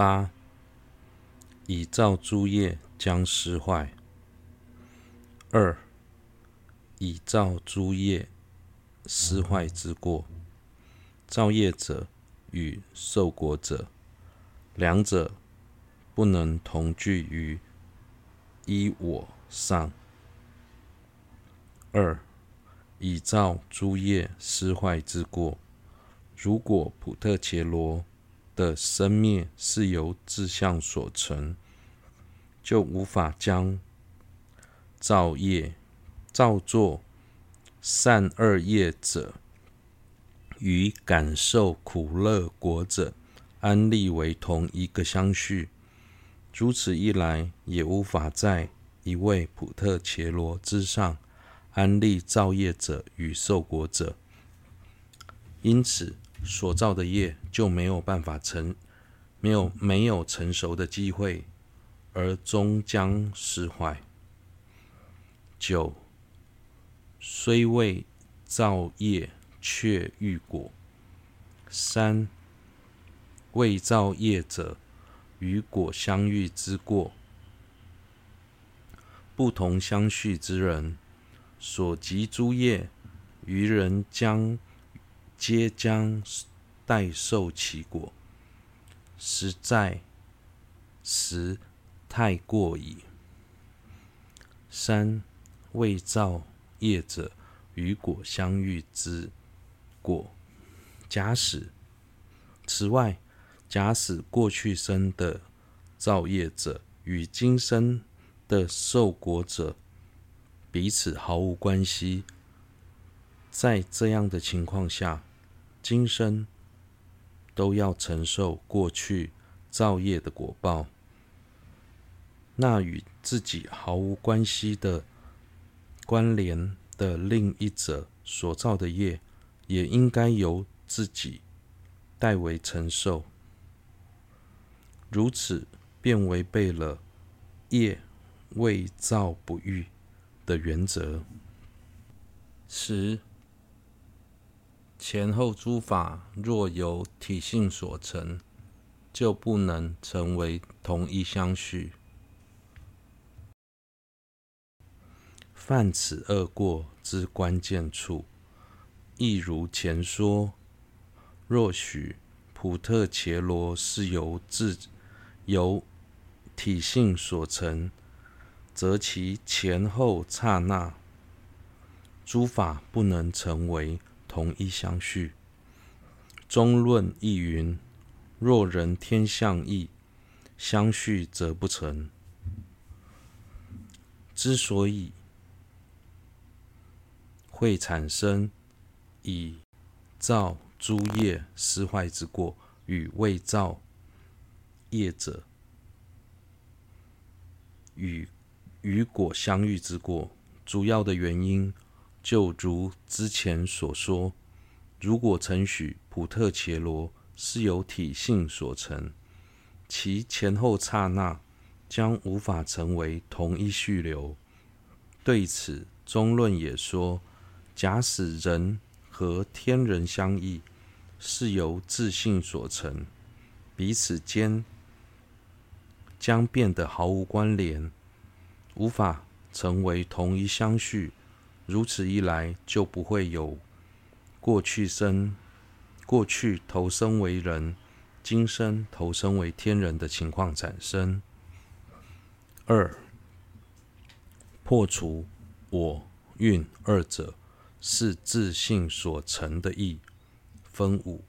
八，以造诸业将失坏。二，以造诸业失坏之过，造业者与受果者，两者不能同居于一我上。二，以造诸业失坏之过，如果普特伽罗的生灭是由自相所成，就无法将造业造作善恶业者与感受苦乐果者安立为同一个相续。如此一来，也无法在一位普特伽罗之上。安立造业者与受果者，因此所造的业就没有办法成，没有没有成熟的机会，而终将失坏。九，虽未造业，却遇果。三，未造业者与果相遇之过，不同相续之人。所集诸业，于人将皆将代受其果，实在实太过矣。三，未造业者与果相遇之果。假使此外，假使过去生的造业者与今生的受果者。彼此毫无关系。在这样的情况下，今生都要承受过去造业的果报。那与自己毫无关系的关联的另一者所造的业，也应该由自己代为承受。如此便违背了业未造不遇的原则。十，前后诸法若由体性所成，就不能成为同一相续。犯此二过之关键处，亦如前说：若许普特伽罗是由自由体性所成。则其前后刹那，诸法不能成为同一相续。中论亦云：若人天相异，相续则不成。之所以会产生以造诸业失坏之过与未造业者与与果相遇之过，主要的原因就如之前所说：如果承许普特伽罗是由体性所成，其前后刹那将无法成为同一续流。对此，中论也说：假使人和天人相异，是由自性所成，彼此间将变得毫无关联。无法成为同一相续，如此一来，就不会有过去生、过去投生为人，今生投生为天人的情况产生。二、破除我运二者是自信所成的义，分五：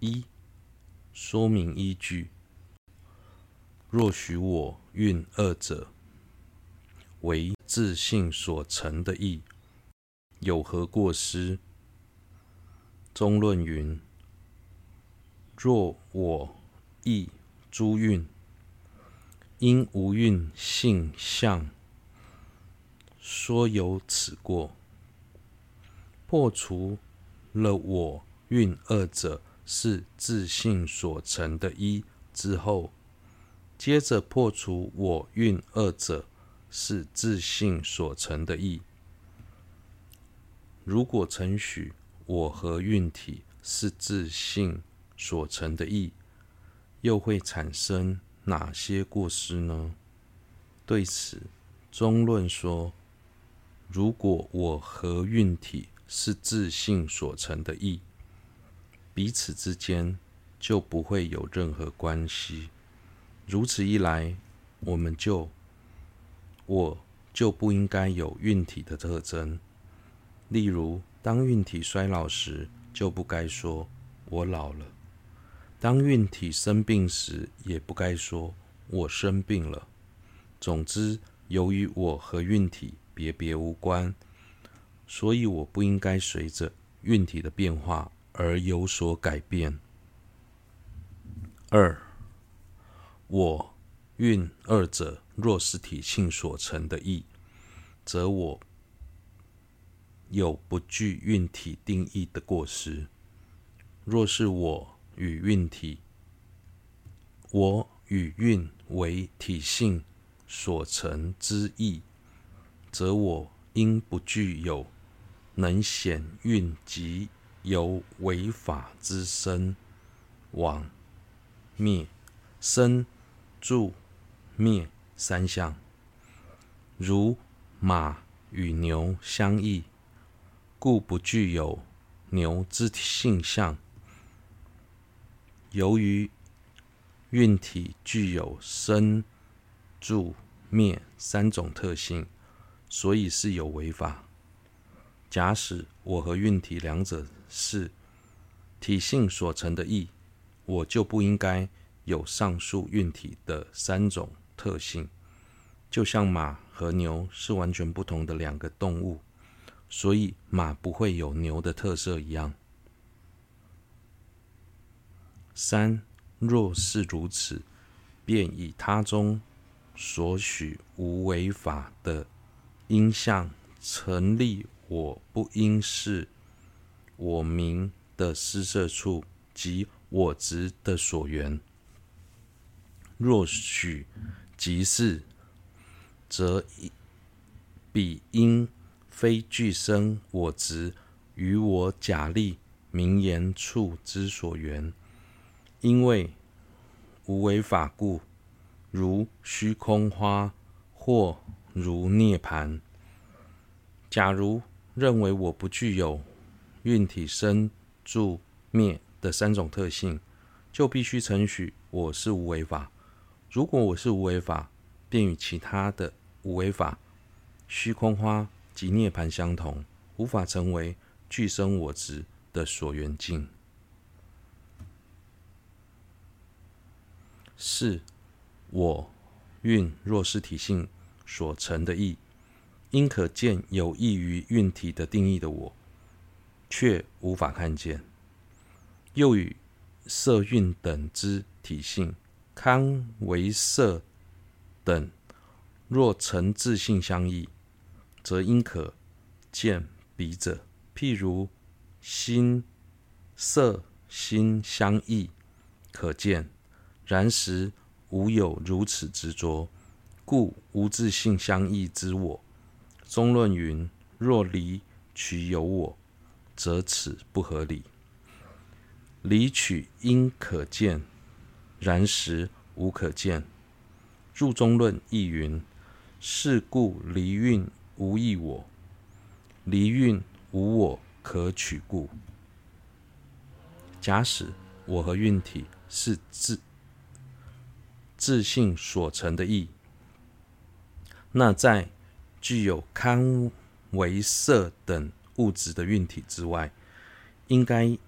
一、说明依据。若许我运二者，为自信所成的意，有何过失？中论云：若我意诸运，因无运性相，说有此过。破除了我运二者是自信所成的一之后，接着破除我运二者。是自信所成的义。如果承许我和运体是自信所成的义，又会产生哪些过失呢？对此，中论说：如果我和运体是自信所成的义，彼此之间就不会有任何关系。如此一来，我们就我就不应该有运体的特征。例如，当运体衰老时，就不该说我老了；当运体生病时，也不该说我生病了。总之，由于我和运体别别无关，所以我不应该随着运体的变化而有所改变。二，我、运二者若是体性所成的义，则我有不具运体定义的过失。若是我与运体，我与运为体性。所成之义，则我应不具有能显运及有为法之生、往、灭、生、住、灭三相。如马与牛相异，故不具有牛之性相。由于运体具有生。住、灭三种特性，所以是有违法。假使我和运体两者是体性所成的义，我就不应该有上述运体的三种特性。就像马和牛是完全不同的两个动物，所以马不会有牛的特色一样。三，若是如此，便以他中。所许无为法的因相成立，我不应是我名的施设处及我执的所缘。若许即是，则彼因非俱生我执与我假立名言处之所缘，因为无为法故。如虚空花，或如涅槃。假如认为我不具有运体生住灭的三种特性，就必须承许我是无为法。如果我是无为法，便与其他的无为法、虚空花及涅槃相同，无法成为具生我执的所缘境。是。我运若是体性所成的意，应可见有益于运体的定义的我，却无法看见；又与色蕴等之体性堪为色等，若成自性相异，则应可见彼者。譬如心色心相异，可见；然时。无有如此执着，故无自性相异之我。中论云：若离取有我，则此不合理。离取应可见，然时无可见。入中论亦云：是故离蕴无异我，离蕴无我可取故。假使我和蕴体是自自性所成的义，那在具有堪为色等物质的蕴体之外，应该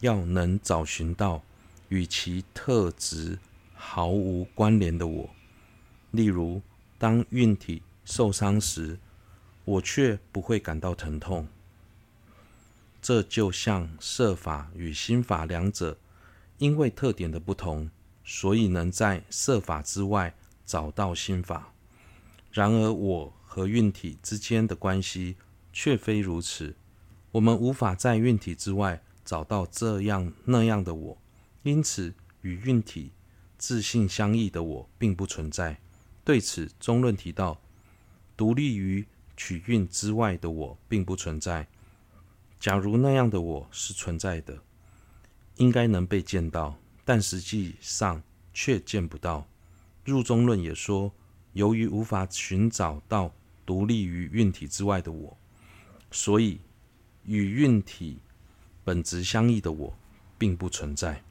要能找寻到与其特质毫无关联的我。例如，当孕体受伤时，我却不会感到疼痛。这就像色法与心法两者，因为特点的不同。所以能在色法之外找到心法，然而我和孕体之间的关系却非如此。我们无法在孕体之外找到这样那样的我，因此与运体自性相异的我并不存在。对此，中论提到，独立于取运之外的我并不存在。假如那样的我是存在的，应该能被见到。但实际上却见不到。入中论也说，由于无法寻找到独立于运体之外的我，所以与运体本质相异的我并不存在。